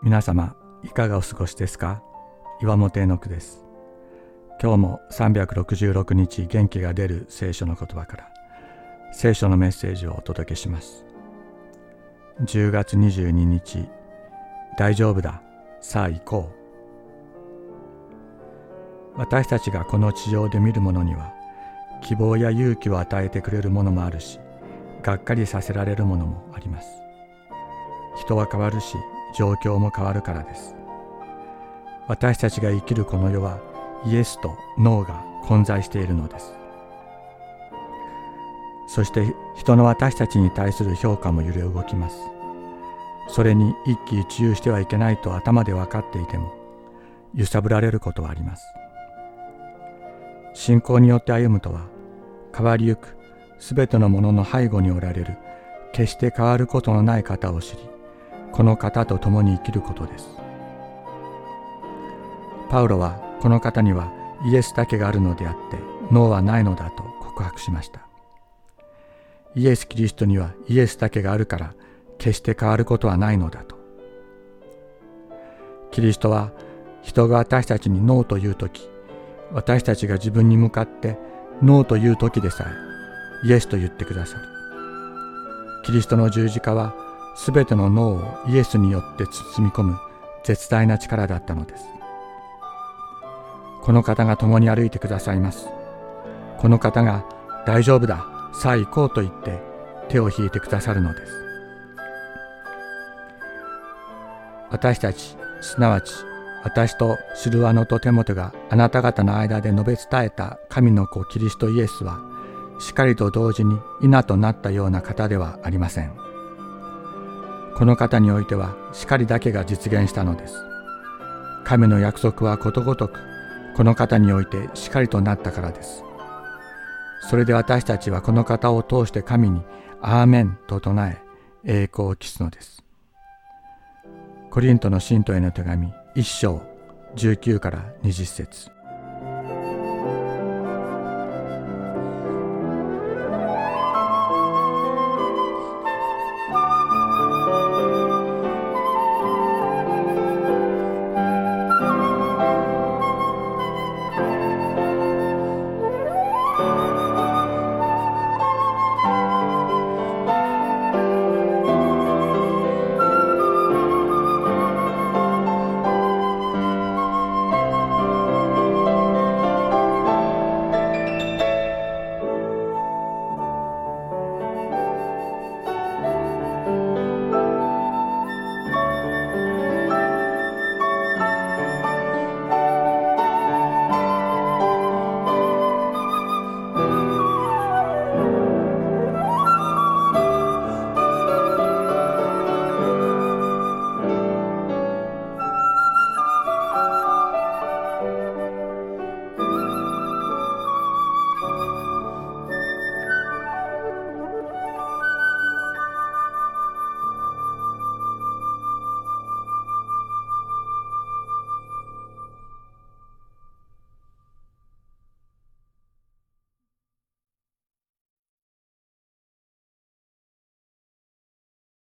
皆様いかがお過ごしですか？岩本絵の句です。今日も366日元気が出る聖書の言葉から聖書のメッセージをお届けします。10月22日大丈夫ださあ行こう。私たちがこの地上で見るものには希望や勇気を与えてくれるものもあるしがっかりさせられるものもあります。人は変わるし状況も変わるからです。私たちが生きるこの世はイエスとノーが混在しているのです。そして人の私たちに対する評価も揺れ動きます。それに一喜一憂してはいけないと頭で分かっていても揺さぶられることはあります。信仰によって歩むとは変わりゆくすべてのものの背後におられる決して変わることのない方を知りこの方と共に生きることです。パウロはこの方にはイエスだけがあるのであって脳はないのだと告白しました。イエス・キリストにはイエスだけがあるから決して変わることはないのだと。キリストは人が私たちにノーという時私たちが自分に向かってノーという時でさえイエスと言ってくださる。キリストの十字架はすべての脳をイエスによって包み込む絶大な力だったのです。この方が共に歩いてくださいます。この方が大丈夫だ。さあ行こうと言って手を引いてくださるのです。私たちすなわち私とシルワノとテモテがあなた方の間で述べ伝えた神の子キリストイエスはしっかりと同時に稲となったような方ではありません。この方においては叱りだけが実現したのです。神の約束はことごとくこの方において叱りとなったからです。それで私たちはこの方を通して神にアーメンと唱え栄光を期すのです。コリントの信徒への手紙1章19から20節